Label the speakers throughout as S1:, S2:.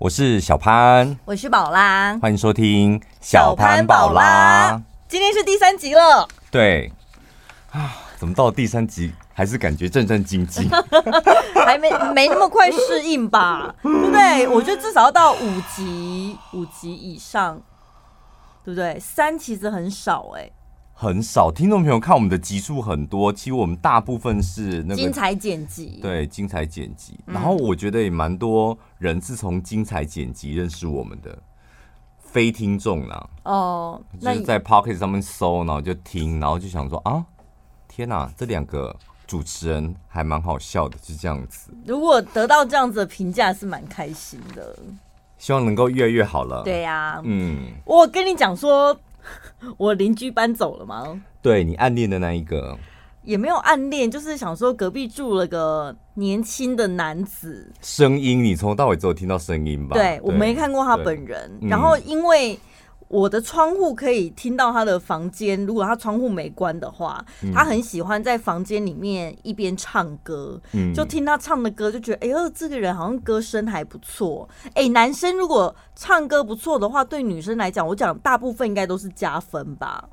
S1: 我是小潘，
S2: 我是宝拉，
S1: 欢迎收听小潘宝拉。
S2: 今天是第三集了，
S1: 对啊，怎么到第三集还是感觉战战兢兢，
S2: 还没没那么快适应吧？对不对？我觉得至少要到五集，五集以上，对不对？三其实很少哎、欸。
S1: 很少听众朋友看我们的集数很多，其实我们大部分是那个
S2: 精彩剪辑，
S1: 对精彩剪辑。然后我觉得也蛮多人是从精彩剪辑认识我们的非听众啦。哦，就是在 Pocket 上面搜，然后就听，然后就想说啊，天哪，这两个主持人还蛮好笑的，是这样子。
S2: 如果得到这样子的评价，是蛮开心的。
S1: 希望能够越来越好了。
S2: 对呀、啊，嗯，我跟你讲说。我邻居搬走了吗？
S1: 对，你暗恋的那一个，
S2: 也没有暗恋，就是想说隔壁住了个年轻的男子。
S1: 声音，你从头到尾只有听到声音吧？
S2: 对，对我没看过他本人。然后因为。我的窗户可以听到他的房间，如果他窗户没关的话，嗯、他很喜欢在房间里面一边唱歌，嗯、就听他唱的歌，就觉得哎呦，这个人好像歌声还不错。哎，男生如果唱歌不错的话，对女生来讲，我讲大部分应该都是加分吧。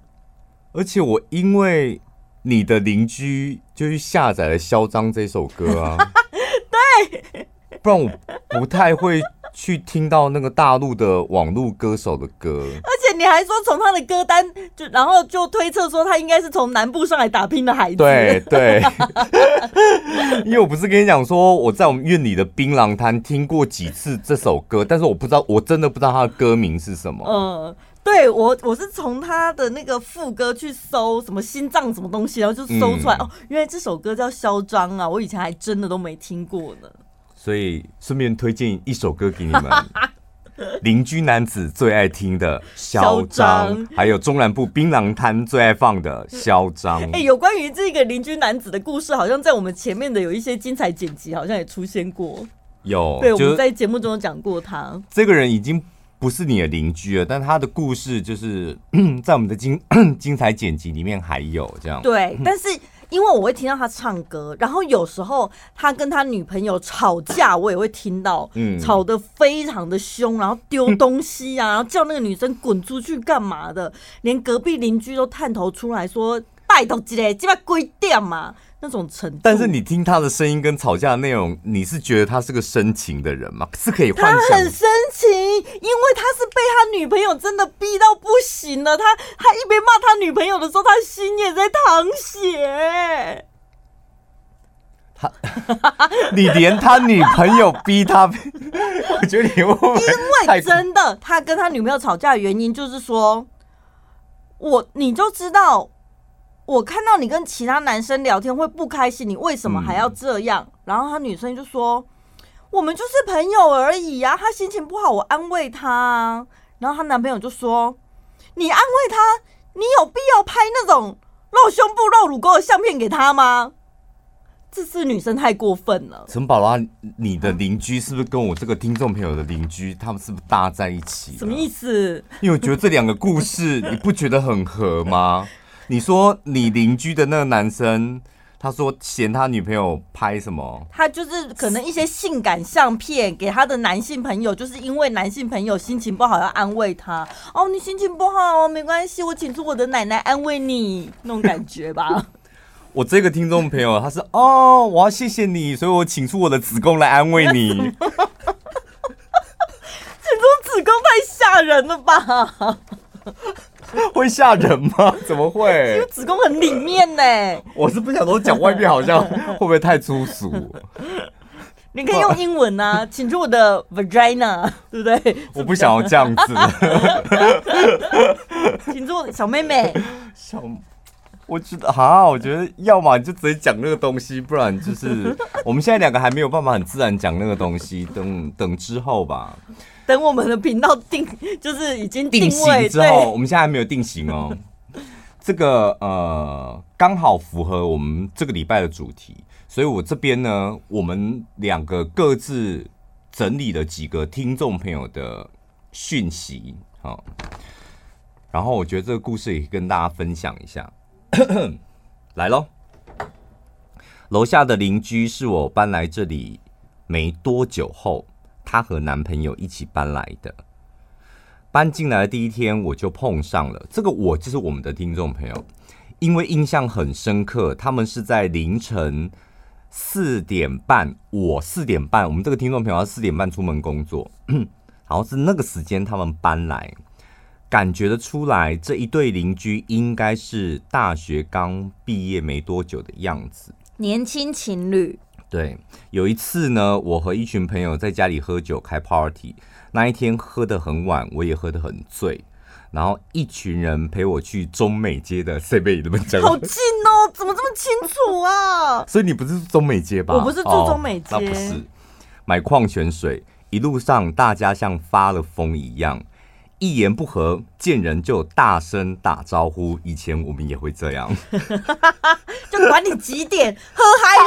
S1: 而且我因为你的邻居就去下载了《嚣张》这首歌啊，
S2: 对，
S1: 不然我不太会。去听到那个大陆的网络歌手的歌，
S2: 而且你还说从他的歌单就，然后就推测说他应该是从南部上来打拼的孩子。
S1: 对对，因为我不是跟你讲说我在我们院里的槟榔摊听过几次这首歌，但是我不知道，我真的不知道他的歌名是什么。嗯，
S2: 对我我是从他的那个副歌去搜什么心脏什么东西，然后就搜出来、嗯、哦，原来这首歌叫嚣张啊，我以前还真的都没听过呢。
S1: 所以顺便推荐一首歌给你们，邻居男子最爱听的《嚣张》，还有中南部槟榔摊最爱放的《嚣张》。
S2: 哎，有关于这个邻居男子的故事，好像在我们前面的有一些精彩剪辑，好像也出现过。
S1: 有，
S2: 对，我们在节目中有讲过他。
S1: 这个人已经不是你的邻居了，但他的故事就是 在我们的精 精彩剪辑里面还有这样。
S2: 对，但是。因为我会听到他唱歌，然后有时候他跟他女朋友吵架，我也会听到，吵得非常的凶，然后丢东西啊，然后叫那个女生滚出去干嘛的，连隔壁邻居都探头出来说：“拜托这边归店嘛。”那种程度，
S1: 但是你听他的声音跟吵架的内容，你是觉得他是个深情的人吗？是可以幻想。
S2: 他很深情，因为他是被他女朋友真的逼到不行了。他他一边骂他女朋友的时候，他心也在淌血。
S1: 他，你连他女朋友逼他，我觉得你会不会
S2: 因为真的，他跟他女朋友吵架的原因就是说，我你就知道。我看到你跟其他男生聊天会不开心，你为什么还要这样？嗯、然后他女生就说：“我们就是朋友而已啊，他心情不好，我安慰他啊。”然后她男朋友就说：“你安慰他，你有必要拍那种露胸部、露乳沟的相片给他吗？”这是女生太过分了。
S1: 陈宝拉，你的邻居是不是跟我这个听众朋友的邻居，他们是不是搭在一起？
S2: 什么意思？
S1: 因为我觉得这两个故事，你不觉得很合吗？你说你邻居的那个男生，他说嫌他女朋友拍什么？
S2: 他就是可能一些性感相片给他的男性朋友，就是因为男性朋友心情不好要安慰他。哦，你心情不好，没关系，我请出我的奶奶安慰你，那种感觉吧。
S1: 我这个听众朋友他说哦，我要谢谢你，所以我请出我的子宫来安慰你。请出
S2: 子宫太吓人了吧？
S1: 会吓人吗？怎么会？
S2: 因为子宫很里面呢。
S1: 我是不想说讲外面，好像会不会太粗俗？
S2: 你可以用英文啊，请出我的 vagina，对不对？
S1: 我不想要这样子。
S2: 请出小妹妹。
S1: 小，我觉得哈，我觉得要么你就直接讲那个东西，不然就是我们现在两个还没有办法很自然讲那个东西，等等之后吧。
S2: 等我们的频道定，就是已经定
S1: 位之后，我们现在还没有定型哦。这个呃，刚好符合我们这个礼拜的主题，所以我这边呢，我们两个各自整理了几个听众朋友的讯息，好，然后我觉得这个故事也跟大家分享一下。来喽，楼下的邻居是我搬来这里没多久后。她和男朋友一起搬来的。搬进来的第一天，我就碰上了这个我，就是我们的听众朋友，因为印象很深刻，他们是在凌晨四点半，我四点半，我们这个听众朋友要四点半出门工作，然后是那个时间他们搬来，感觉得出来这一对邻居应该是大学刚毕业没多久的样子，
S2: 年轻情侣。
S1: 对，有一次呢，我和一群朋友在家里喝酒开 party。那一天喝得很晚，我也喝得很醉，然后一群人陪我去中美街的 seven 那边讲，
S2: 好近哦，怎么这么清楚啊？
S1: 所以你不是住中美街吧？
S2: 我不是住中美街，
S1: 哦、那不是。买矿泉水，一路上大家像发了疯一样，一言不合见人就大声打招呼。以前我们也会这样，
S2: 就管你几点，喝嗨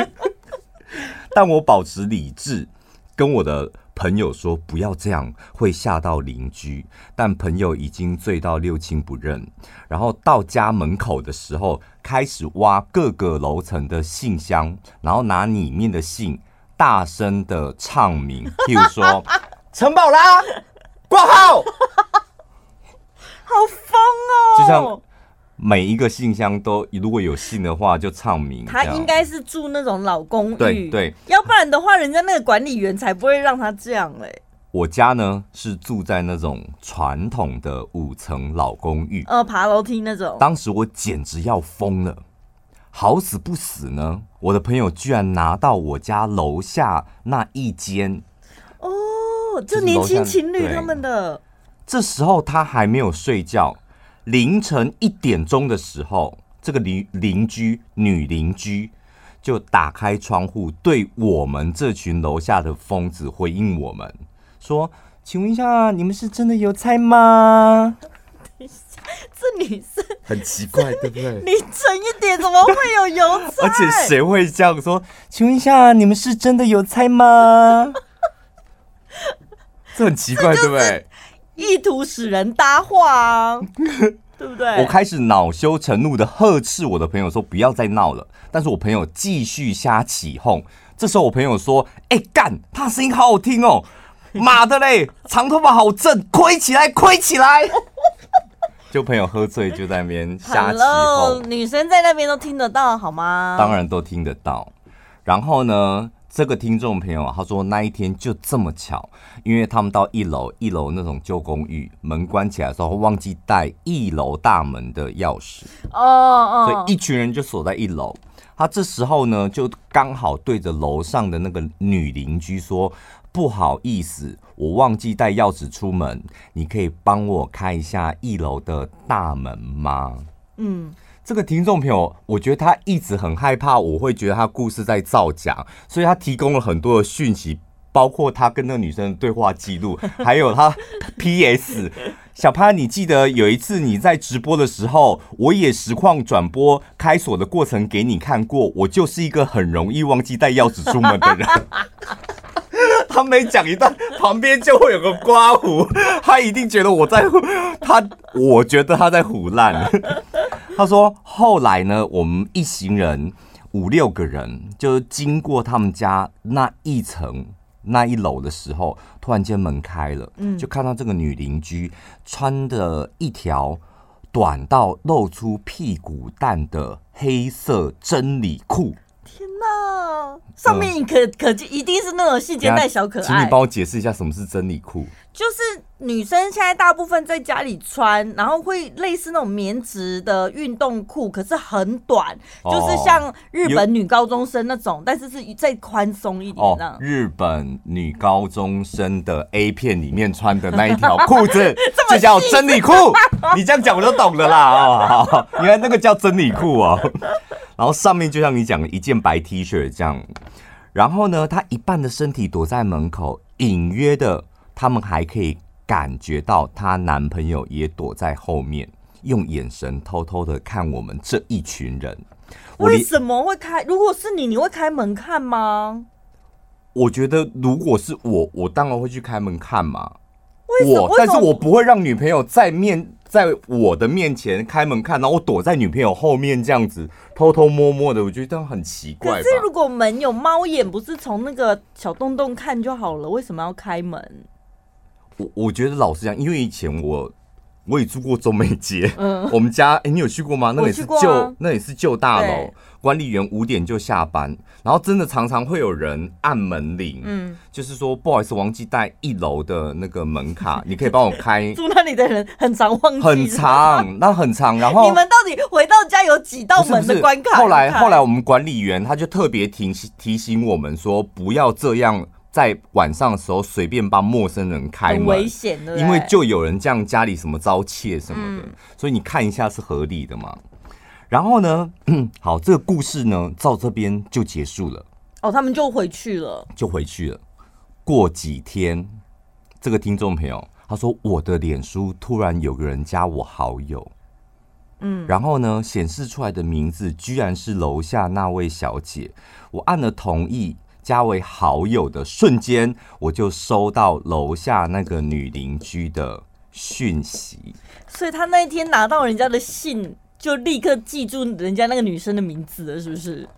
S2: 了。
S1: 但我保持理智，跟我的。朋友说不要这样，会吓到邻居。但朋友已经醉到六亲不认，然后到家门口的时候，开始挖各个楼层的信箱，然后拿里面的信大声的唱名，譬如说陈宝拉挂号，
S2: 好疯哦，
S1: 就像。每一个信箱都如果有信的话，就唱名。
S2: 他应该是住那种老公寓，
S1: 对对，
S2: 要不然的话，人家那个管理员才不会让他这样嘞。
S1: 我家呢是住在那种传统的五层老公寓，
S2: 呃，爬楼梯那种。
S1: 当时我简直要疯了，好死不死呢，我的朋友居然拿到我家楼下那一间。
S2: 哦，这年轻情侣他们的。
S1: 这时候他还没有睡觉。凌晨一点钟的时候，这个邻邻居女邻居就打开窗户，对我们这群楼下的疯子回应我们说：“请问一下，你们是真的有菜吗？”
S2: 等一下，这女生
S1: 很奇怪，对不对？
S2: 凌晨一点怎么会有邮差？
S1: 而且谁会这样说？请问一下，你们是真的有菜吗？这很奇怪，对不对？
S2: 意图使人搭话啊，对不对？
S1: 我开始恼羞成怒的呵斥我的朋友说：“不要再闹了。”但是我朋友继续瞎起哄。这时候我朋友说：“哎、欸，干，他声音好好听哦，妈的嘞，长头发好正，亏起来，亏起来。”就朋友喝醉就在那边瞎起哄，
S2: 女生在那边都听得到好吗？
S1: 当然都听得到。然后呢？这个听众朋友他说那一天就这么巧，因为他们到一楼，一楼那种旧公寓门关起来的时候忘记带一楼大门的钥匙，
S2: 哦哦，
S1: 所以一群人就锁在一楼。他这时候呢就刚好对着楼上的那个女邻居说：“不好意思，我忘记带钥匙出门，你可以帮我开一下一楼的大门吗？”嗯。这个听众朋友，我觉得他一直很害怕，我会觉得他故事在造假，所以他提供了很多的讯息，包括他跟那个女生的对话记录，还有他 P.S. 小潘，你记得有一次你在直播的时候，我也实况转播开锁的过程给你看过，我就是一个很容易忘记带钥匙出门的人。他每讲一段，旁边就会有个刮胡，他一定觉得我在他，我觉得他在胡烂。他说：“后来呢，我们一行人五六个人，就经过他们家那一层那一楼的时候，突然间门开了，嗯就看到这个女邻居穿的一条短到露出屁股蛋的黑色真理裤。
S2: 天哪，上面可可就一定是那种细肩带小可爱。
S1: 请你帮我解释一下什么是真理裤？
S2: 就是。”女生现在大部分在家里穿，然后会类似那种棉质的运动裤，可是很短，哦、就是像日本女高中生那种，但是是再宽松一点哦。日本女高中生的 A 片里面穿的那一条裤子，这叫真理裤。你这样讲我就懂了啦哦！好，原来那个叫真理裤哦。然后上面就像你讲的一件白 T 恤这样，然后呢，她一半的身体躲在门口，隐约的，他们还可以。感觉到她男朋友也躲在后面，用眼神偷偷的看我们这一群人。为什么会开？如果是你，你会开门看吗？
S1: 我觉得如果是我，我当然会去开门看嘛。
S2: 为
S1: 我，但是我不会让女朋友在面在我的面前开门看，然后我躲在女朋友后面这样子偷偷摸摸的，我觉得这样很奇怪。
S2: 可是如果门有猫眼，不是从那个小洞洞看就好了，为什么要开门？
S1: 我我觉得老实讲，因为以前我。我也住过中美街，嗯，我们家，哎、欸，你有去过吗？那里是旧，啊、那里是旧大楼，管理员五点就下班，然后真的常常会有人按门铃，嗯，就是说不好意思，忘记带一楼的那个门卡，你可以帮我开。
S2: 住那里的人很常忘记，
S1: 很长，那很长。然后
S2: 你们到底回到家有几道门的关卡？
S1: 后来后来我们管理员他就特别提醒提醒我们说，不要这样。在晚上的时候随便帮陌生人开门，
S2: 危险的，因
S1: 为就有人这样家里什么遭窃什么的，嗯、所以你看一下是合理的嘛。然后呢，好，这个故事呢到这边就结束了。
S2: 哦，他们就回去了，
S1: 就回去了。过几天，这个听众朋友他说，我的脸书突然有个人加我好友，嗯，然后呢显示出来的名字居然是楼下那位小姐，我按了同意。加为好友的瞬间，我就收到楼下那个女邻居的讯息。
S2: 所以他那一天拿到人家的信，就立刻记住人家那个女生的名字了，是不是？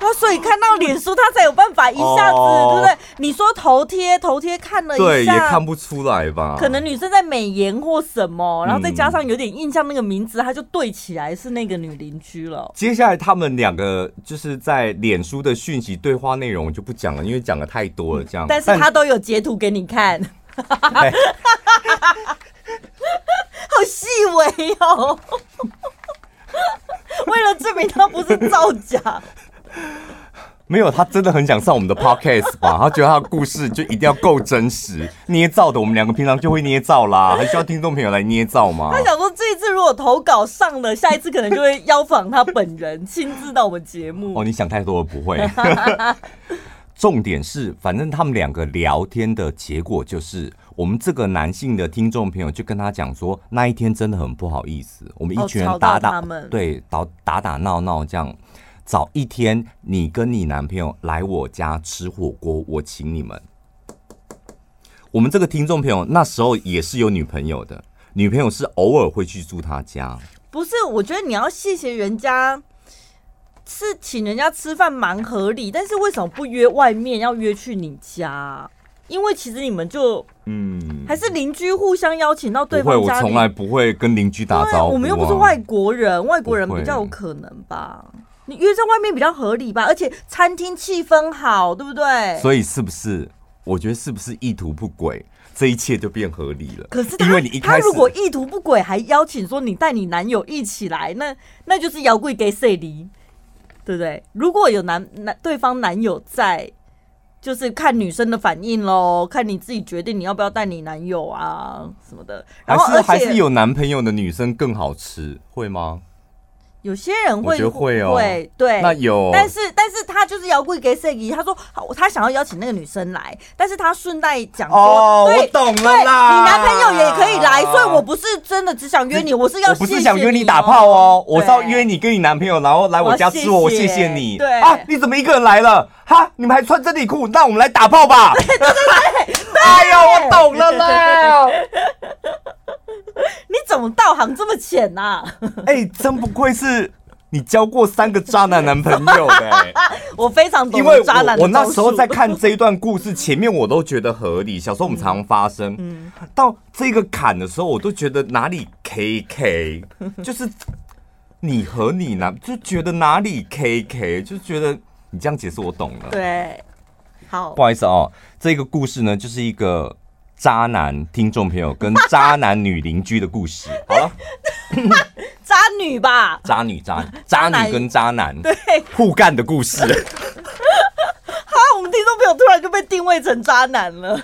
S2: 他所以看到脸书，他才有办法一下子，哦、对不对？你说头贴，头贴看了一下，
S1: 对，也看不出来吧？
S2: 可能女生在美颜或什么，然后再加上有点印象，那个名字，他就对起来是那个女邻居了。
S1: 接下来他们两个就是在脸书的讯息对话内容我就不讲了，因为讲的太多了，这样。
S2: 但是他都有截图给你看，哎、好细微哦。为了证明他不是造假。
S1: 没有，他真的很想上我们的 podcast 吧？他觉得他的故事就一定要够真实，捏造的。我们两个平常就会捏造啦，还需要听众朋友来捏造吗？
S2: 他想说，这一次如果投稿上了，下一次可能就会邀访他本人亲自到我们节目。
S1: 哦，你想太多了，不会。重点是，反正他们两个聊天的结果就是，我们这个男性的听众朋友就跟他讲说，那一天真的很不好意思，我们一群人打打，哦、对，打打打闹闹这样。早一天，你跟你男朋友来我家吃火锅，我请你们。我们这个听众朋友那时候也是有女朋友的，女朋友是偶尔会去住他家。
S2: 不是，我觉得你要谢谢人家，是请人家吃饭蛮合理，但是为什么不约外面，要约去你家？因为其实你们就嗯，还是邻居互相邀请到对方家
S1: 从来不会跟邻居打招呼啊。
S2: 我们又不是外国人，外国人比较有可能吧。你约在外面比较合理吧，而且餐厅气氛好，对不对？
S1: 所以是不是？我觉得是不是意图不轨，这一切就变合理了？
S2: 可是他，因为你他如果意图不轨，还邀请说你带你男友一起来，那那就是摇柜给谁离，对不对？如果有男男对方男友在，就是看女生的反应喽，看你自己决定你要不要带你男友啊什么的。然后
S1: 还是还是有男朋友的女生更好吃，会吗？
S2: 有些人会
S1: 会哦，
S2: 会对，
S1: 那有，
S2: 但是但是他就是要跪给谁？他说好，他想要邀请那个女生来，但是他顺带讲说，
S1: 哦，我懂了啦，
S2: 你男朋友也可以来，所以我不是真的只想约你，我是要
S1: 不是想约你打炮哦，我是要约你跟你男朋友，然后来我家吃我，我谢谢你。
S2: 对
S1: 啊，你怎么一个人来了？哈，你们还穿真理裤？那我们来打炮吧。对对对，哎呦，我懂了啦。
S2: 你怎么道行这么浅呐、啊？
S1: 哎、欸，真不愧是你交过三个渣男男朋友的、欸。
S2: 我非常懂得渣男的。
S1: 我那时候在看这一段故事，前面我都觉得合理。小时候我们常常发生，到这个坎的时候，我都觉得哪里 K K，就是你和你男就觉得哪里 K K，就觉得你这样解释我懂了。
S2: 对，好，
S1: 不好意思哦，这个故事呢，就是一个。渣男听众朋友跟渣男女邻居的故事，好了，
S2: 渣女吧，
S1: 渣女渣渣女跟渣男
S2: 对。
S1: 互干的故事。
S2: 好，我们听众朋友突然就被定位成渣男了。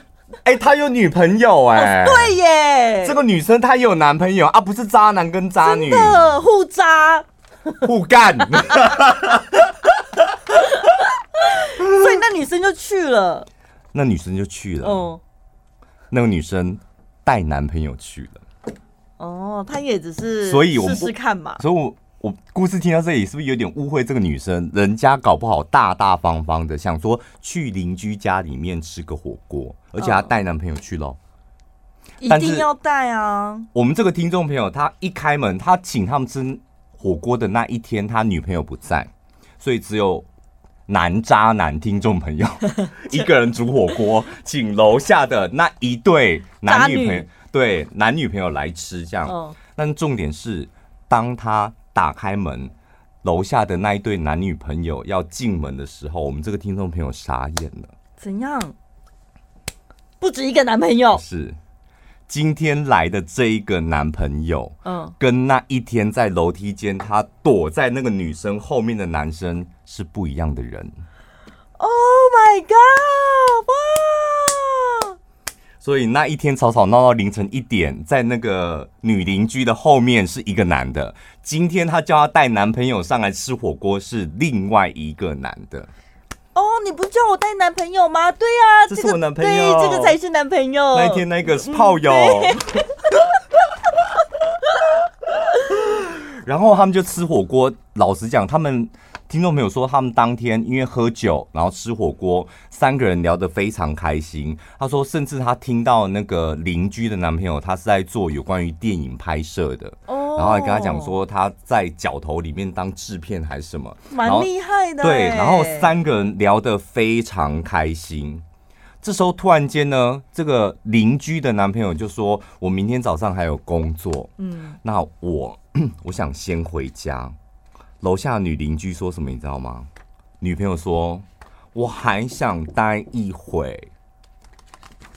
S1: 哎、欸，他有女朋友哎、欸，
S2: 对耶，
S1: 这个女生她也有男朋友啊，不是渣男跟渣女。
S2: 的，互渣。
S1: 互干。
S2: 所以那女生就去了，
S1: 那女生就去了，嗯。那个女生带男朋友去了，
S2: 哦，她也只是所以试试看嘛。
S1: 所以我，我我故事听到这里，是不是有点误会这个女生？人家搞不好大大方方的想说去邻居家里面吃个火锅，而且她带男朋友去喽。
S2: 一定要带啊！
S1: 我们这个听众朋友，他一开门，他请他们吃火锅的那一天，他女朋友不在，所以只有男渣男听众朋友 一个人煮火锅，请楼下的那一对男女朋友，对男女朋友来吃，这样。但重点是，当他打开门，楼下的那一对男女朋友要进门的时候，我们这个听众朋友傻眼了。
S2: 怎样？不止一个男朋友？
S1: 是。今天来的这一个男朋友，嗯，跟那一天在楼梯间他躲在那个女生后面的男生是不一样的人。
S2: Oh my god！哇！
S1: 所以那一天吵吵闹闹凌晨一点，在那个女邻居的后面是一个男的。今天她叫她带男朋友上来吃火锅，是另外一个男的。
S2: 哦，你不叫我带男朋友吗？对呀、啊，
S1: 这是我男朋友，
S2: 对，这个才是男朋友。
S1: 那天那个是炮友。嗯、然后他们就吃火锅。老实讲，他们听众朋友说，他们当天因为喝酒，然后吃火锅，三个人聊得非常开心。他说，甚至他听到那个邻居的男朋友，他是在做有关于电影拍摄的。哦然后还跟他讲说他在角头里面当制片还是什么，
S2: 蛮厉害的。
S1: 对，然后三个人聊得非常开心。这时候突然间呢，这个邻居的男朋友就说：“我明天早上还有工作，嗯，那我 我想先回家。”楼下女邻居说什么你知道吗？女朋友说：“我还想待一会。”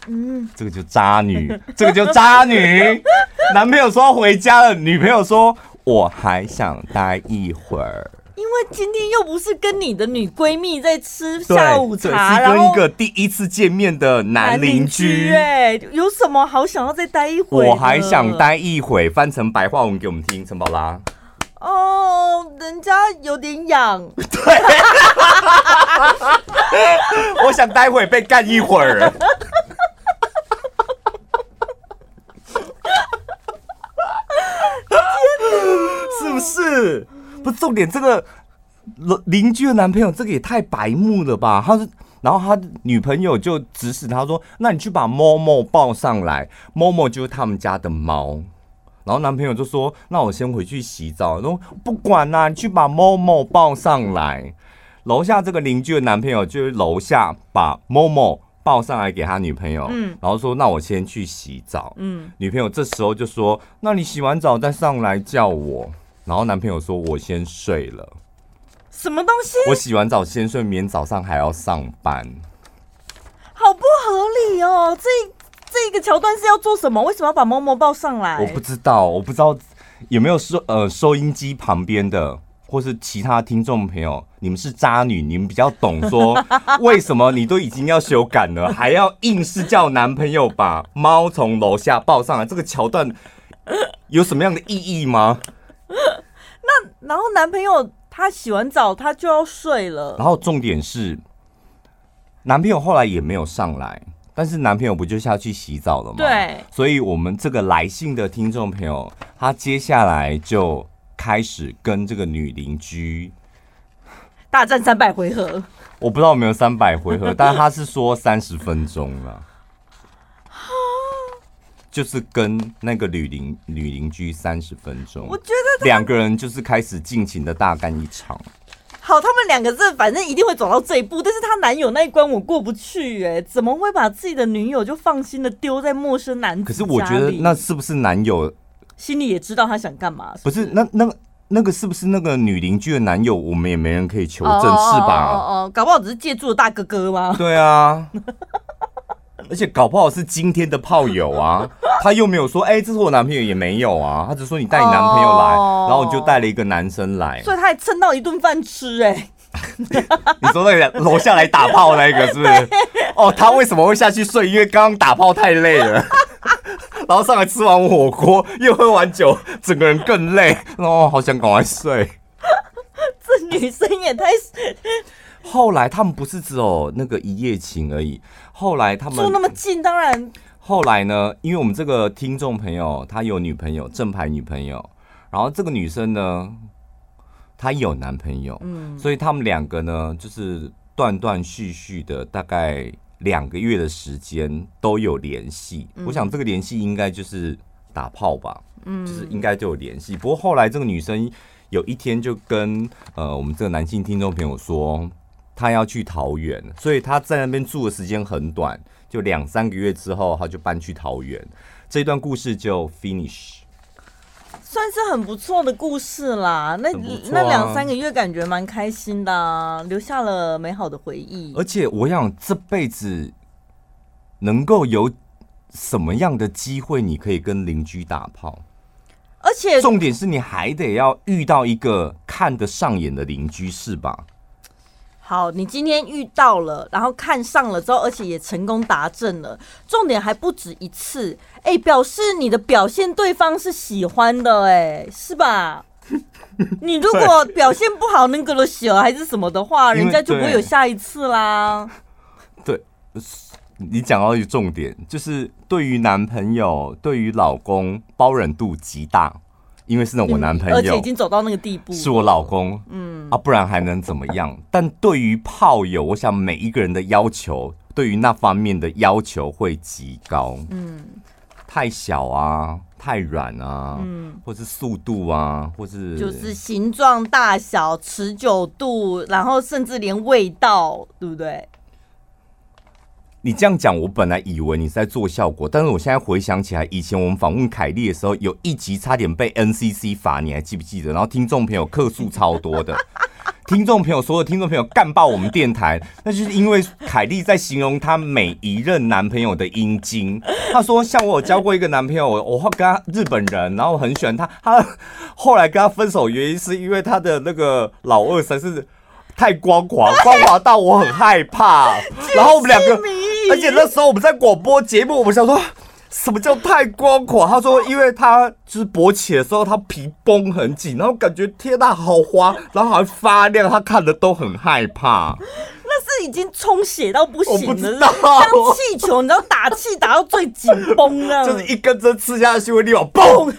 S1: 嗯，这个就渣女，这个就渣女。男朋友说要回家了，女朋友说我还想待一会儿，
S2: 因为今天又不是跟你的女闺蜜在吃下午茶，
S1: 是跟一个第一次见面的男邻居。
S2: 哎，有什么好想要再待一会儿？
S1: 我还想待一会，翻成白话文给我们听，陈宝拉。
S2: 哦，人家有点痒。
S1: 对，我想待会被干一会儿。是不是？不是重点，这个邻居的男朋友，这个也太白目了吧？他是，然后他女朋友就指使他说：“那你去把某某抱上来。”某某就是他们家的猫。然后男朋友就说：“那我先回去洗澡。”然后：“不管啦，你去把某某抱上来。”楼下这个邻居的男朋友就是楼下把某某抱上来给他女朋友，嗯，然后说：“那我先去洗澡。”嗯，女朋友这时候就说：“那你洗完澡再上来叫我。”然后男朋友说：“我先睡了。”
S2: 什么东西？
S1: 我洗完澡先睡，明天早上还要上班，
S2: 好不合理哦！这这一个桥段是要做什么？为什么要把猫猫抱上来？
S1: 我不知道，我不知道有没有收呃收音机旁边的，或是其他听众朋友，你们是渣女，你们比较懂说为什么你都已经要修改了，还要硬是叫男朋友把猫从楼下抱上来？这个桥段有什么样的意义吗？
S2: 那然后男朋友他洗完澡他就要睡了，
S1: 然后重点是男朋友后来也没有上来，但是男朋友不就是要去洗澡了吗？
S2: 对，
S1: 所以我们这个来信的听众朋友，他接下来就开始跟这个女邻居
S2: 大战三百回合，
S1: 我不知道有没有三百回合，但他是说三十分钟了。就是跟那个女邻女邻居三十分钟，
S2: 我觉得
S1: 两个人就是开始尽情的大干一
S2: 场。两个字反正一定会走到这一步，但是她男友那一关我过不去哎、欸，怎么会把自己的女友就放心的丢在陌生男子？
S1: 可是我觉得那是不是男友
S2: 心里也知道他想干嘛是不是？
S1: 不是，那那那个是不是那个女邻居的男友？我们也没人可以求证，是吧？
S2: 哦哦，搞不好只是借住的大哥哥吗？
S1: 对啊。而且搞不好是今天的炮友啊，他又没有说，哎、欸，这是我男朋友，也没有啊，他只说你带你男朋友来，然后我就带了一个男生来，
S2: 所以他还蹭到一顿饭吃、欸，哎，
S1: 你说那个楼下来打炮那个是不是？哦，他为什么会下去睡？因为刚刚打炮太累了，然后上来吃完火锅，又喝完酒，整个人更累，哦，好想赶快睡。
S2: 这女生也太……
S1: 后来他们不是只有那个一夜情而已。后来他们
S2: 住那么近，当然。
S1: 后来呢？因为我们这个听众朋友他有女朋友，正牌女朋友。然后这个女生呢，她有男朋友，嗯，所以他们两个呢，就是断断续续的，大概两个月的时间都有联系。
S2: 嗯、
S1: 我想这个联系应该就是打炮吧，
S2: 嗯，
S1: 就是应该就有联系。不过后来这个女生有一天就跟呃我们这个男性听众朋友说，她要去桃园，所以她在那边住的时间很短，就两三个月之后，她就搬去桃园。这段故事就 finish。
S2: 算是很不错的故事啦，那、啊、那两三个月感觉蛮开心的、啊，留下了美好的回忆。
S1: 而且我想这辈子能够有什么样的机会，你可以跟邻居打炮？
S2: 而且
S1: 重点是你还得要遇到一个看得上眼的邻居，是吧？
S2: 好，你今天遇到了，然后看上了之后，而且也成功达阵了，重点还不止一次，哎、欸，表示你的表现对方是喜欢的、欸，哎，是吧？你如果表现不好，那个了小还是什么的话，人家就不会有下一次啦。
S1: 对，你讲到一个重点，就是对于男朋友、对于老公包容度极大。因为是我男朋友，
S2: 而且已经走到那个地步，
S1: 是我老公，嗯。啊，不然还能怎么样？但对于炮友，我想每一个人的要求，对于那方面的要求会极高，嗯，太小啊，太软啊，嗯，或是速度啊，或是
S2: 就是形状、大小、持久度，然后甚至连味道，对不对？
S1: 你这样讲，我本来以为你是在做效果，但是我现在回想起来，以前我们访问凯莉的时候，有一集差点被 NCC 罚，你还记不记得？然后听众朋友客数超多的，听众朋友所有听众朋友干爆我们电台，那就是因为凯莉在形容她每一任男朋友的阴茎。她说，像我有交过一个男朋友，我跟他日本人，然后我很喜欢他，他后来跟他分手原因是因为他的那个老二才是太光滑，光滑到我很害怕。然后我们两个。而且那时候我们在广播节目，我们想说什么叫太光滑？他说，因为他就是勃起的时候，他皮绷很紧，然后感觉天呐好滑，然后还发亮，他看的都很害怕。
S2: 那是已经充血到不行了，像气球，你知道打气打到最紧绷了，
S1: 就是一根针刺下去会立马嘣。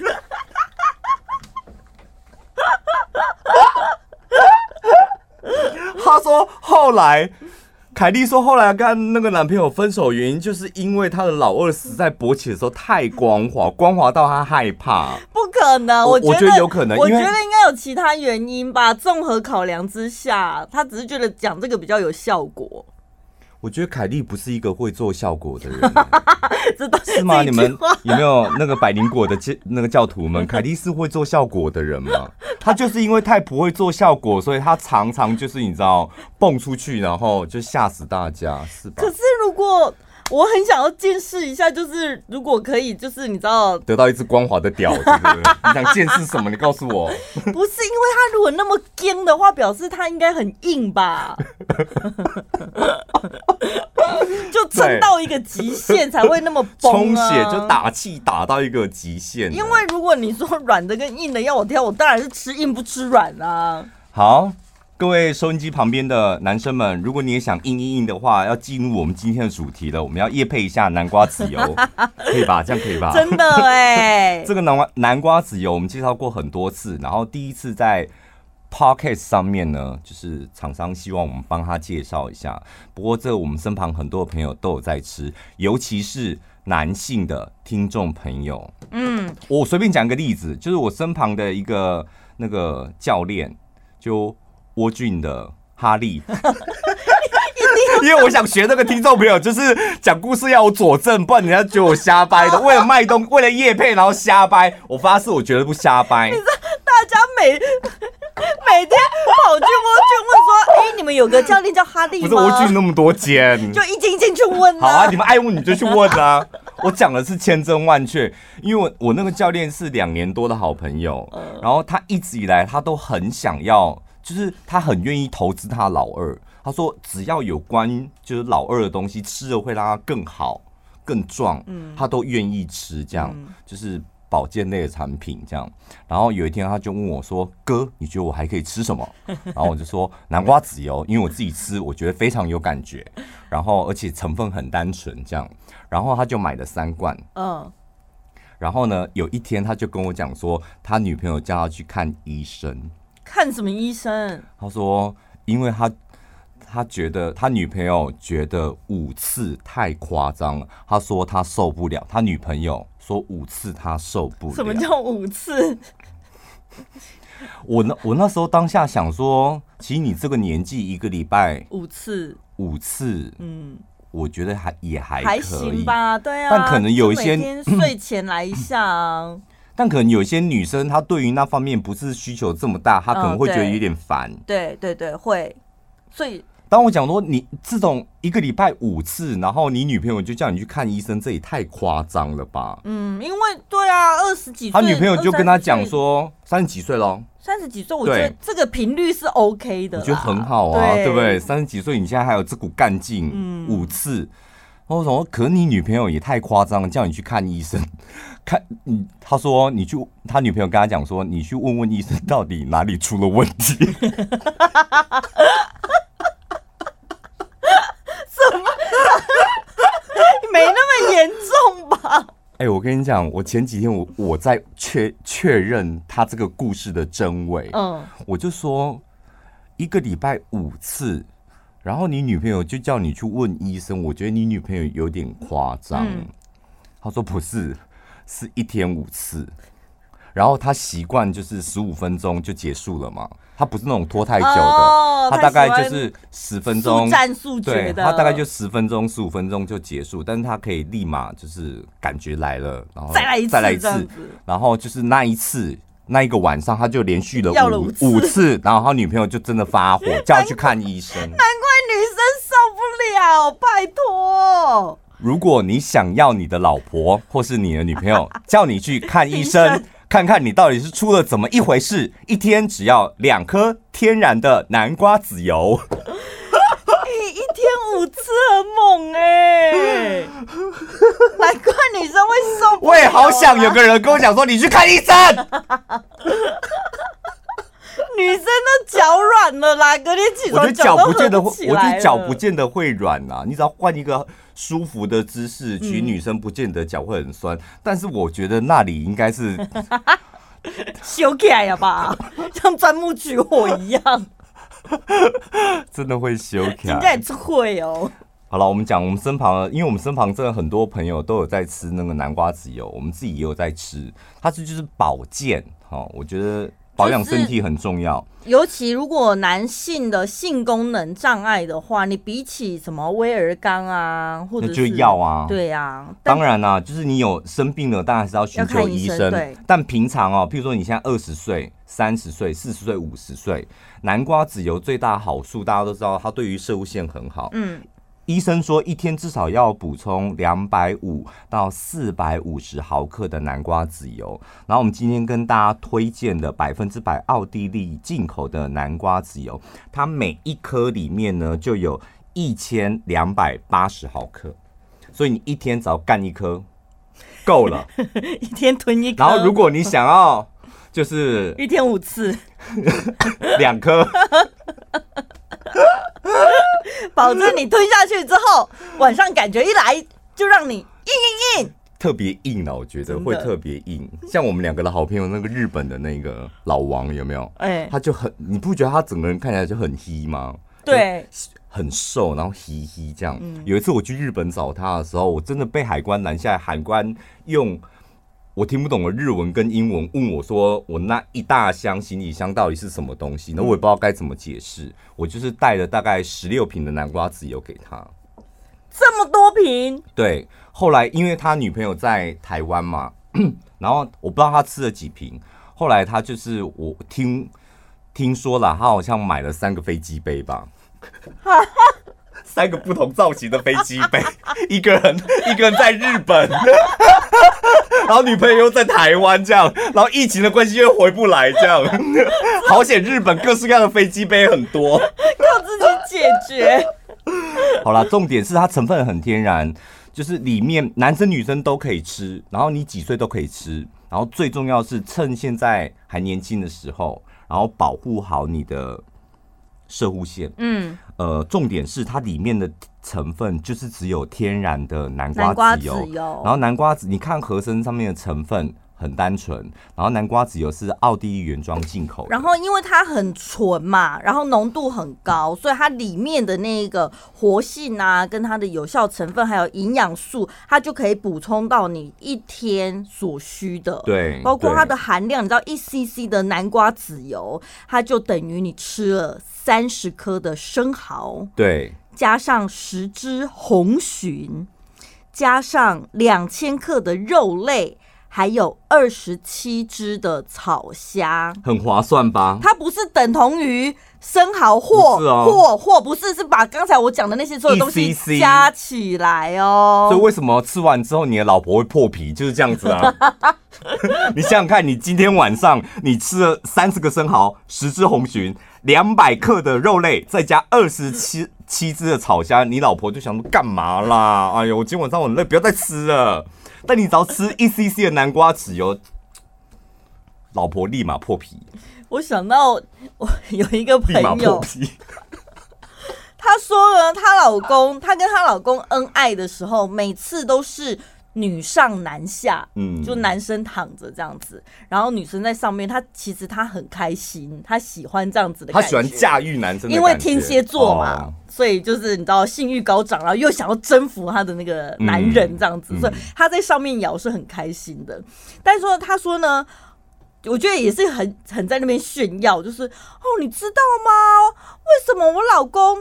S1: 他说后来。凯莉说，后来跟那个男朋友分手原因，就是因为他的老二实在勃起的时候太光滑，光滑到他害怕。
S2: 不可能，我觉得，
S1: 我觉得有可能，
S2: 我觉得应该有其他原因吧。综合考量之下，他只是觉得讲这个比较有效果。
S1: 我觉得凯莉不是一个会做效果的人，是吗？你们有没有那个百灵果的教那个教徒们？凯莉是会做效果的人吗？他就是因为太不会做效果，所以他常常就是你知道蹦出去，然后就吓死大家，是吧？
S2: 可是如果。我很想要见识一下，就是如果可以，就是你知道
S1: 得到一只光滑的屌？你想见识什么？你告诉我。
S2: 不是因为他如果那么硬的话，表示他应该很硬吧？就撑到一个极限才会那么崩啊！
S1: 充血就打气打到一个极限。
S2: 因为如果你说软的跟硬的要我挑，我当然是吃硬不吃软啊。
S1: 好。各位收音机旁边的男生们，如果你也想硬硬硬的话，要进入我们今天的主题了。我们要夜配一下南瓜籽油，可以吧？这样可以吧？
S2: 真的哎，
S1: 这个南瓜南瓜籽油我们介绍过很多次，然后第一次在 Podcast 上面呢，就是厂商希望我们帮他介绍一下。不过这个我们身旁很多朋友都有在吃，尤其是男性的听众朋友。嗯，我随便讲一个例子，就是我身旁的一个那个教练就。郭俊的哈利，因为我想学那个听众朋友，就是讲故事要我佐证，不然人家觉得我瞎掰的。为了卖东，为了叶配，然后瞎掰。我发誓，我绝对不瞎掰。
S2: 你知道，大家每每天跑去郭俊问说：“哎、欸，你们有个教练叫哈利吗？”
S1: 不是郭俊那么多间，
S2: 就一间一间去问。
S1: 好啊，你们爱问你就去问啊。我讲的是千真万确，因为我我那个教练是两年多的好朋友，然后他一直以来他都很想要。就是他很愿意投资他老二，他说只要有关就是老二的东西，吃了会让他更好、更壮，嗯他都愿意吃。这样就是保健类的产品这样。然后有一天他就问我说：“哥，你觉得我还可以吃什么？” 然后我就说：“南瓜籽油，因为我自己吃，我觉得非常有感觉。然后而且成分很单纯，这样。然后他就买了三罐。嗯。然后呢，有一天他就跟我讲说，他女朋友叫他去看医生。
S2: 看什么医生？
S1: 他说，因为他他觉得他女朋友觉得五次太夸张了，他说他受不了。他女朋友说五次他受不了。
S2: 什么叫五次？
S1: 我那我那时候当下想说，其实你这个年纪一个礼拜
S2: 五次，
S1: 五次，嗯，我觉得还也还
S2: 还行吧，对啊。
S1: 但可能有一些
S2: 每天睡前来一下，啊，
S1: 但可能有些女生她对于那方面不是需求这么大，她可能会觉得有点烦，嗯。
S2: 对对对，会，所以。
S1: 当我讲说你这种一个礼拜五次，然后你女朋友就叫你去看医生，这也太夸张了吧？
S2: 嗯，因为对啊，二十几岁，
S1: 他女朋友就跟他讲说三十几岁喽，
S2: 三十几岁，我觉得这个频率是 OK 的，
S1: 我觉得很好啊，对，对不对？三十几岁，你现在还有这股干劲，嗯，五次，我说，可是你女朋友也太夸张了，叫你去看医生，看，嗯，他说你去，他女朋友跟他讲说，你去问问医生到底哪里出了问题。
S2: 没那么严重吧？
S1: 哎、欸，我跟你讲，我前几天我我在确确认他这个故事的真伪。嗯，我就说一个礼拜五次，然后你女朋友就叫你去问医生，我觉得你女朋友有点夸张。嗯、他说不是，是一天五次。然后他习惯就是十五分钟就结束了嘛，他不是那种拖太久的，哦、他大概就是十分
S2: 钟，
S1: 对，他大概就十分钟、十五分钟就结束，但是他可以立马就是感觉来了，然后
S2: 再来一次，
S1: 再来一次，然后就是那一次那一个晚上他就连续了五了五次，然后他女朋友就真的发火，叫他去看医生。难
S2: 怪女生受不了，拜托。
S1: 如果你想要你的老婆或是你的女朋友 叫你去看医生。看看你到底是出了怎么一回事？一天只要两颗天然的南瓜籽油，
S2: 一一天五次很猛哎、欸，难怪女生会受不了。
S1: 我也好想有个人跟我讲说，你去看医生。
S2: 女生都脚软了啦，隔天起床脚不见得会，
S1: 我觉得脚不见得会软啊，你只要换一个。舒服的姿势，其实女生不见得脚会很酸，嗯、但是我觉得那里应该是
S2: 修起来了吧，像钻木取火一样，
S1: 真的会修起来，
S2: 应该也会哦。
S1: 好了，我们讲我们身旁，因为我们身旁真的很多朋友都有在吃那个南瓜籽油，我们自己也有在吃，它是就是保健，哈，我觉得。保养身体很重要，
S2: 尤其如果男性的性功能障碍的话，你比起什么威尔刚啊，或者是
S1: 就药啊，
S2: 对啊，
S1: 当然啦、啊，就是你有生病了，当然是要寻求医生。对，但平常哦，譬如说你现在二十岁、三十岁、四十岁、五十岁，南瓜籽油最大好处大家都知道，它对于摄护腺很好。嗯。医生说，一天至少要补充两百五到四百五十毫克的南瓜籽油。然后我们今天跟大家推荐的百分之百奥地利进口的南瓜籽油，它每一颗里面呢就有一千两百八十毫克，所以你一天只要干一颗够了，
S2: 一天吞一颗。
S1: 然后如果你想要，就是
S2: 一天五次，
S1: 两颗。
S2: 保证你吞下去之后，晚上感觉一来就让你硬硬硬，
S1: 特别硬了。我觉得会特别硬。像我们两个的好朋友，那个日本的那个老王有没有？哎，他就很，你不觉得他整个人看起来就很黑吗？
S2: 对，
S1: 很瘦，然后嘻嘻这样。有一次我去日本找他的时候，我真的被海关拦下来，海关用。我听不懂的日文跟英文问我说：“我那一大箱行李箱到底是什么东西？”那我也不知道该怎么解释。我就是带了大概十六瓶的南瓜籽油给他，
S2: 这么多瓶。
S1: 对，后来因为他女朋友在台湾嘛，然后我不知道他吃了几瓶。后来他就是我听听说了，他好像买了三个飞机杯吧。三个不同造型的飞机杯，一个人一个人在日本，然后女朋友又在台湾，这样，然后疫情的关系又回不来，这样，好险！日本各式各样的飞机杯很多，
S2: 靠自己解决。
S1: 好啦，重点是它成分很天然，就是里面男生女生都可以吃，然后你几岁都可以吃，然后最重要是趁现在还年轻的时候，然后保护好你的。摄护线，嗯，呃，重点是它里面的成分就是只有天然的南瓜籽油，然后南瓜籽，你看盒身上面的成分很单纯，然后南瓜籽油是奥地利原装进口，
S2: 然后因为它很纯嘛，然后浓度很高，所以它里面的那个活性啊，跟它的有效成分还有营养素，它就可以补充到你一天所需的。
S1: 对，
S2: 包括它的含量，你知道一 cc 的南瓜籽油，它就等于你吃了三十颗的生蚝，
S1: 对，
S2: 加上十只红鲟，加上两千克的肉类。还有二十七只的草虾，
S1: 很划算吧？
S2: 它不是等同于生蚝或或或不是，是把刚才我讲的那些所有东西加起来哦。
S1: 所以为什么吃完之后你的老婆会破皮？就是这样子啊！你想想看，你今天晚上你吃了三十个生蚝，十只红蟳，两百克的肉类，再加二十七七只的草虾，你老婆就想干嘛啦？哎呦，我今晚上很累，不要再吃了。但你只要吃一 cc 的南瓜籽油，老婆立马破皮。
S2: 我想到我有一个朋友，她说呢，她老公，她跟她老公恩爱的时候，每次都是。女上男下，嗯，就男生躺着这样子，然后女生在上面。她其实她很开心，她喜欢这样子的感觉。
S1: 她喜欢驾驭男生，
S2: 因为天蝎座嘛，哦、所以就是你知道性欲高涨，然后又想要征服他的那个男人这样子，嗯、所以她在上面摇是很开心的。嗯、但是说她说呢，我觉得也是很很在那边炫耀，就是哦，你知道吗？为什么我老公？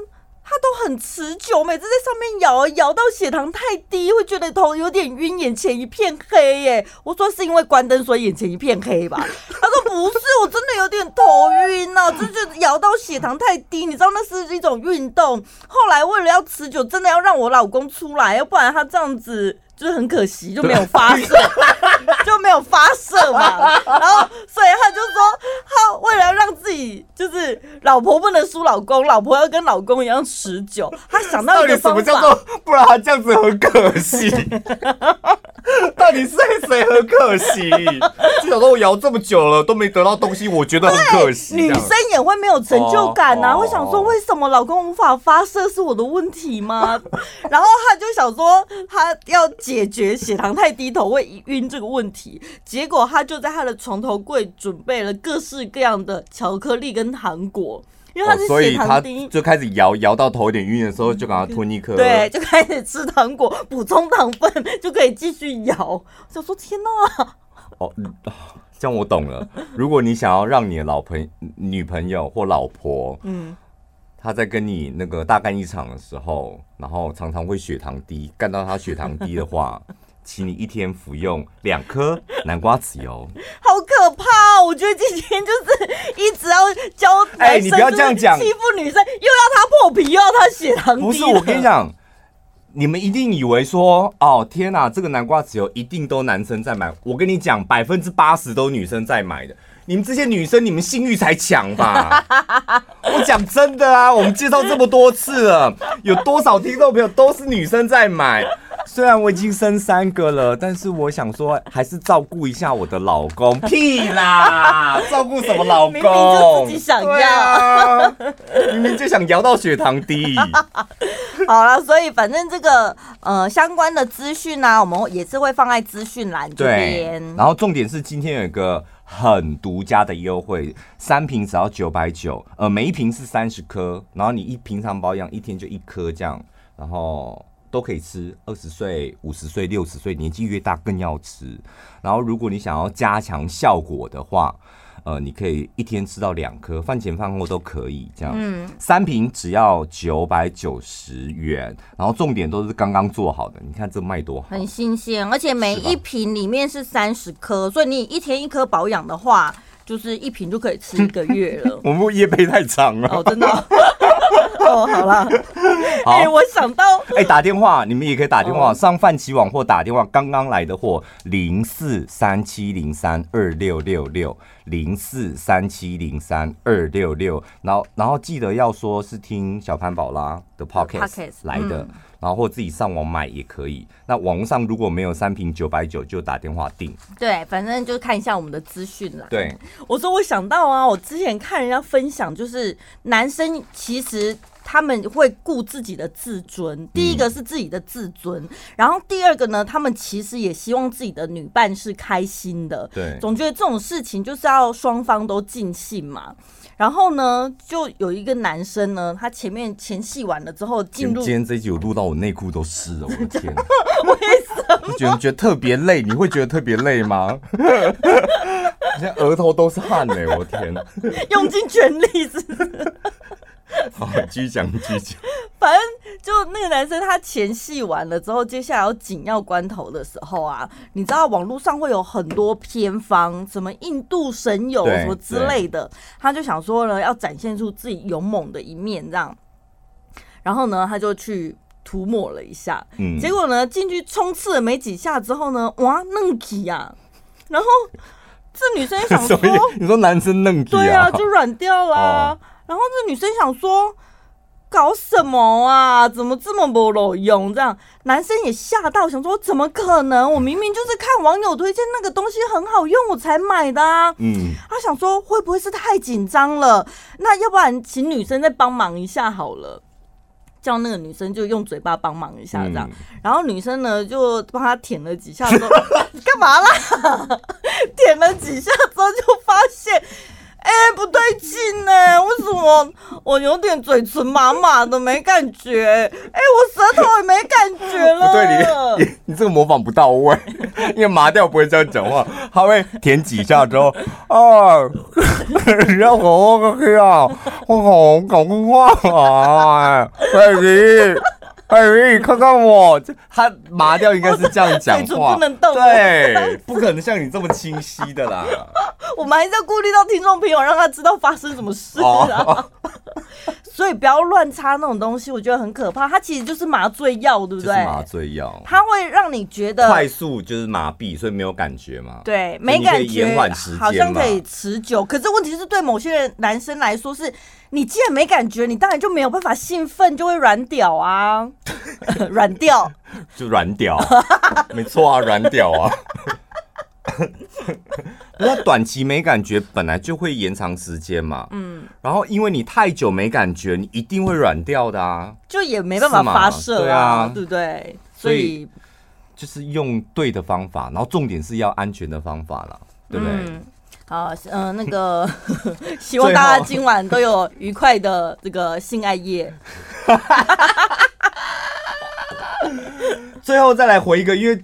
S2: 他都很持久，每次在上面摇摇到血糖太低，会觉得头有点晕，眼前一片黑耶。我说是因为关灯所以眼前一片黑吧？他说不是，我真的有点头晕、啊，就是摇到血糖太低。你知道那是一种运动。后来为了要持久，真的要让我老公出来，要不然他这样子。就是很可惜，就没有发射，就没有发射嘛。然后，所以他就说，他为了让自己就是老婆不能输老公，老婆要跟老公一样持久，他想到一个方法。到底什么叫做
S1: 不然他这样子很可惜？到底是谁很可惜？至少说我摇这么久了都没得到东西，我觉得很可惜。
S2: 女生也会没有成就感呐、啊，会想说为什么老公无法发射是我的问题吗？然后他就想说他要。解决血糖太低头会晕这个问题，结果他就在他的床头柜准备了各式各样的巧克力跟糖果，因为他是血糖低，
S1: 哦、就开始摇摇到头有点晕的时候，就赶快吞一颗，
S2: 对，就开始吃糖果补充糖分，就可以继续摇。我想说天哪！
S1: 哦，这样我懂了。如果你想要让你的老朋女朋友或老婆，嗯。他在跟你那个大干一场的时候，然后常常会血糖低，干到他血糖低的话，请你一天服用两颗南瓜籽油。
S2: 好可怕哦！我觉得今天就是一直要教哎，你不要这样讲，欺负女生，又要他破皮，又要他血糖低。
S1: 不是，我跟你讲，你们一定以为说，哦天哪，这个南瓜籽油一定都男生在买。我跟你讲，百分之八十都女生在买的。你们这些女生，你们性欲才强吧？我讲真的啊，我们介绍这么多次了，有多少听众朋友都是女生在买？虽然我已经生三个了，但是我想说，还是照顾一下我的老公。屁啦，照顾什么老公？明明
S2: 就自己想要，
S1: 啊、明明就想摇到血糖低。
S2: 好了，所以反正这个呃相关的资讯呢，我们也是会放在资讯栏这边。
S1: 然后重点是今天有一个。很独家的优惠，三瓶只要九百九，呃，每一瓶是三十颗，然后你一平常保养一天就一颗这样，然后都可以吃，二十岁、五十岁、六十岁，年纪越大更要吃。然后如果你想要加强效果的话，呃，你可以一天吃到两颗，饭前饭后都可以这样。嗯，三瓶只要九百九十元，然后重点都是刚刚做好的，你看这卖多好，
S2: 很新鲜，而且每一瓶里面是三十颗，所以你一天一颗保养的话，就是一瓶就可以吃一个月了。
S1: 我们夜配太长了，
S2: 哦，真的。哦，好了，哎、欸，我想到，
S1: 哎、欸，打电话，你们也可以打电话、哦、上泛奇网或打电话，刚刚来的货零四三七零三二六六六零四三七零三二六六，然后然后记得要说是听小潘宝拉的 podcast 来的。嗯然后或自己上网买也可以。那网络上如果没有三瓶九百九，就打电话订。
S2: 对，反正就看一下我们的资讯啦。
S1: 对，
S2: 我说我想到啊，我之前看人家分享，就是男生其实他们会顾自己的自尊。第一个是自己的自尊，嗯、然后第二个呢，他们其实也希望自己的女伴是开心的。
S1: 对，
S2: 总觉得这种事情就是要双方都尽兴嘛。然后呢，就有一个男生呢，他前面前戏完了之后进入，
S1: 今天这一集我录到我内裤都湿了，我的天！
S2: 为什么？
S1: 觉得觉得特别累？你会觉得特别累吗？现在额头都是汗哎，我的天！
S2: 用尽全力是不是？
S1: 好，继续讲，继续讲。
S2: 反正就那个男生，他前戏完了之后，接下来要紧要关头的时候啊，你知道网络上会有很多偏方，什么印度神油什么之类的，他就想说呢，要展现出自己勇猛的一面，这样。然后呢，他就去涂抹了一下，嗯，结果呢，进去冲刺了没几下之后呢，哇，嫩皮呀！然后这女生想说，
S1: 你说男生嫩皮啊？
S2: 对啊，就软掉啦啊。哦然后这女生想说，搞什么啊？怎么这么没路用？这样男生也吓到，想说怎么可能？我明明就是看网友推荐那个东西很好用，我才买的啊。嗯，他想说会不会是太紧张了？那要不然请女生再帮忙一下好了，叫那个女生就用嘴巴帮忙一下这样。嗯、然后女生呢就帮他舔了几下，说 干嘛啦？舔了几下之后就发现。哎、不对劲呢！为什么我有点嘴唇麻麻的没感觉？哎、欸，我舌头也没感觉了。
S1: 不对，你你，这个模仿不到位，因为麻掉不会这样讲话，他会舔几下之后啊，让我我可以啊，我好搞空话啊，快点。哎，你看看我，他麻掉应该是这样讲话，
S2: 不能动，
S1: 对，不可能像你这么清晰的啦。
S2: 我们还是要顾虑到听众朋友，让他知道发生什么事啊。哦、所以不要乱擦那种东西，我觉得很可怕。它其实就是麻醉药，对不对？
S1: 麻醉药，
S2: 它会让你觉得
S1: 快速就是麻痹，所以没有感觉嘛。
S2: 对，没感觉，好像可以 持久。可是问题是对某些人男生来说是。你既然没感觉，你当然就没有办法兴奋，就会软屌啊，软掉
S1: 就软屌，没错啊，软屌啊。那短期没感觉，本来就会延长时间嘛。嗯，然后因为你太久没感觉，你一定会软掉的啊，
S2: 就也没办法发射，
S1: 对啊，
S2: 对不对？
S1: 所以就是用对的方法，然后重点是要安全的方法了，对不对？嗯
S2: 好，嗯、呃，那个 希望大家今晚都有愉快的这个性爱夜。
S1: 最后 再来回一个，因为。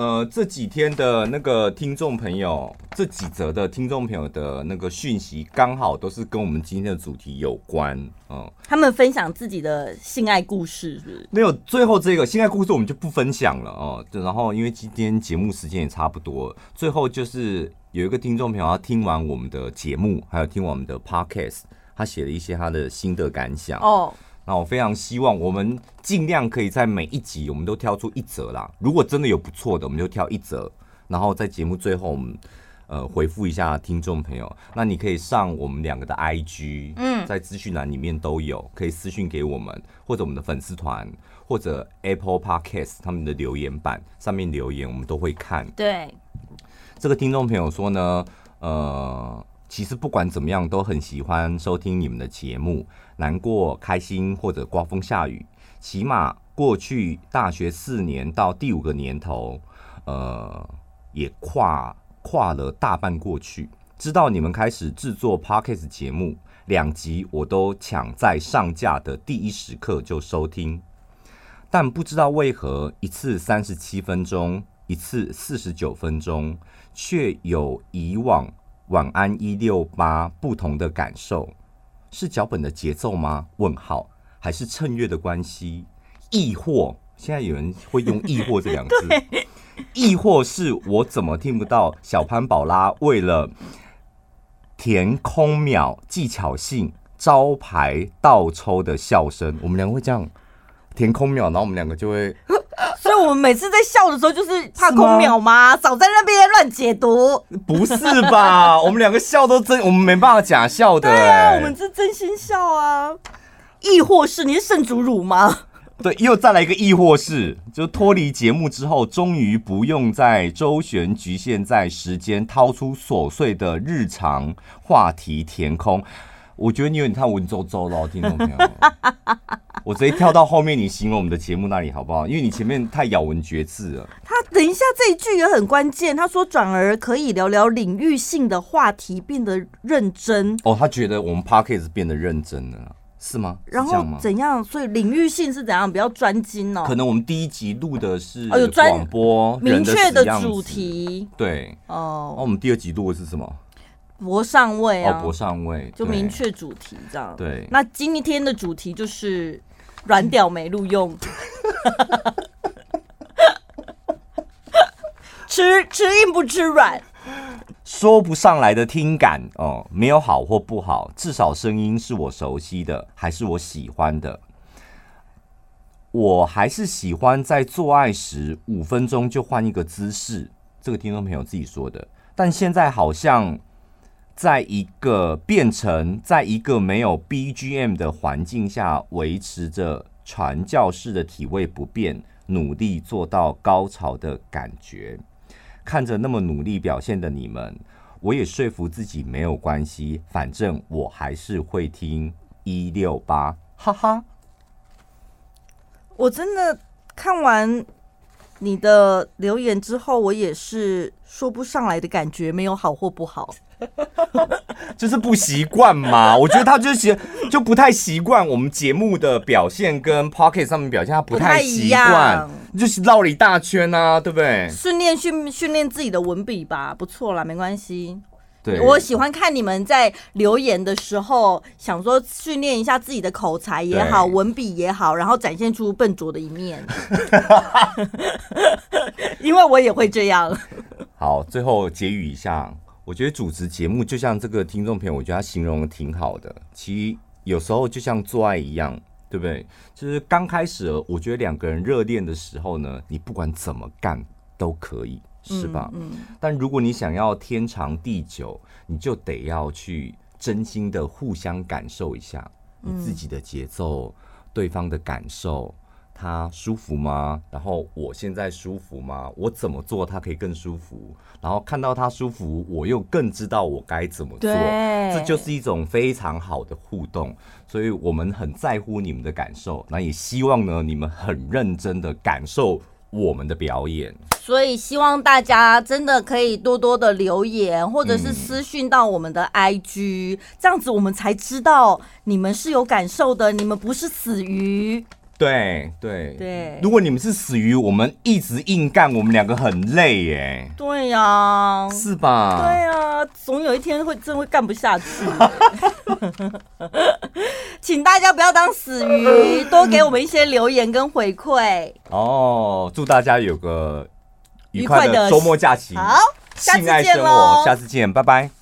S1: 呃，这几天的那个听众朋友，这几则的听众朋友的那个讯息，刚好都是跟我们今天的主题有关。嗯，
S2: 他们分享自己的性爱故事是不是？
S1: 没有，最后这个性爱故事我们就不分享了哦。然后，因为今天节目时间也差不多，最后就是有一个听众朋友，他听完我们的节目，还有听完我们的 podcast，他写了一些他的心得感想哦。那我非常希望我们尽量可以在每一集，我们都挑出一则啦。如果真的有不错的，我们就挑一则，然后在节目最后，我们呃回复一下听众朋友。那你可以上我们两个的 IG，嗯，在资讯栏里面都有，可以私讯给我们，或者我们的粉丝团，或者 Apple Podcast 他们的留言板上面留言，我们都会看。
S2: 对，
S1: 这个听众朋友说呢，呃。其实不管怎么样，都很喜欢收听你们的节目。难过、开心或者刮风下雨，起码过去大学四年到第五个年头，呃，也跨跨了大半过去。知道你们开始制作 Podcast 节目，两集我都抢在上架的第一时刻就收听，但不知道为何一次三十七分钟，一次四十九分钟，却有以往。晚安一六八，不同的感受，是脚本的节奏吗？问号，还是趁月的关系？亦或现在有人会用“亦或”这两个字？亦或是我怎么听不到小潘宝拉为了填空秒技巧性招牌倒抽的笑声？我们两个会这样填空秒，然后我们两个就会。
S2: 所以我们每次在笑的时候，就是怕空秒吗？少在那边乱解读。
S1: 不是吧？我们两个笑都真，我们没办法假笑的。
S2: 对啊，我们是真心笑啊。亦或是你是圣主乳吗？
S1: 对，又再来一个亦或是，就脱离节目之后，终于不用再周旋局限在时间，掏出琐碎的日常话题填空。我觉得你有点太文绉绉了，听众朋友。我直接跳到后面，你形容我们的节目那里好不好？因为你前面太咬文嚼字了。
S2: 他等一下这一句也很关键，他说转而可以聊聊领域性的话题，变得认真。
S1: 哦，他觉得我们 Podcast 变得认真了，是吗？
S2: 然后怎样？所以领域性是怎样？比较专精哦。
S1: 可能我们第一集录的是广播
S2: 明确的主题，
S1: 对哦。那我们第二集录的是什么？
S2: 博上位啊，
S1: 博上位
S2: 就明确主题这样。
S1: 对，
S2: 那今天的主题就是软屌没录用，吃吃硬不吃软，
S1: 说不上来的听感哦，没有好或不好，至少声音是我熟悉的，还是我喜欢的。我还是喜欢在做爱时五分钟就换一个姿势，这个听众朋友自己说的，但现在好像。在一个变成在一个没有 BGM 的环境下，维持着传教士的体位不变，努力做到高潮的感觉。看着那么努力表现的你们，我也说服自己没有关系，反正我还是会听一六八，哈哈。
S2: 我真的看完你的留言之后，我也是说不上来的感觉，没有好或不好。
S1: 就是不习惯嘛，我觉得他就是就不太习惯我们节目的表现跟 Pocket 上面表现，他不太习惯，就是绕了一大圈啊，对不对？
S2: 训练训训练自己的文笔吧，不错啦，没关系。对，我喜欢看你们在留言的时候，想说训练一下自己的口才也好，文笔也好，然后展现出笨拙的一面。因为我也会这样。
S1: 好，最后结语一下。我觉得主持节目就像这个听众朋友，我觉得他形容的挺好的。其实有时候就像做爱一样，对不对？就是刚开始，我觉得两个人热恋的时候呢，你不管怎么干都可以，是吧？嗯。嗯，但如果你想要天长地久，你就得要去真心的互相感受一下你自己的节奏，对方的感受。他舒服吗？然后我现在舒服吗？我怎么做他可以更舒服？然后看到他舒服，我又更知道我该怎么做。这就是一种非常好的互动。所以我们很在乎你们的感受，那也希望呢，你们很认真的感受我们的表演。
S2: 所以希望大家真的可以多多的留言，或者是私讯到我们的 IG，嗯，这样子我们才知道你们是有感受的，你们不是死鱼。
S1: 对对对，如果你们是死鱼，我们一直硬干，我们两个很累耶。
S2: 对呀、啊，
S1: 是吧？
S2: 对呀、啊，总有一天会真会干不下去。请大家不要当死鱼，多给我们一些留言跟回馈。
S1: 哦，祝大家有个愉快的周末假期。
S2: 好，下次
S1: 见喽，下次见，拜拜。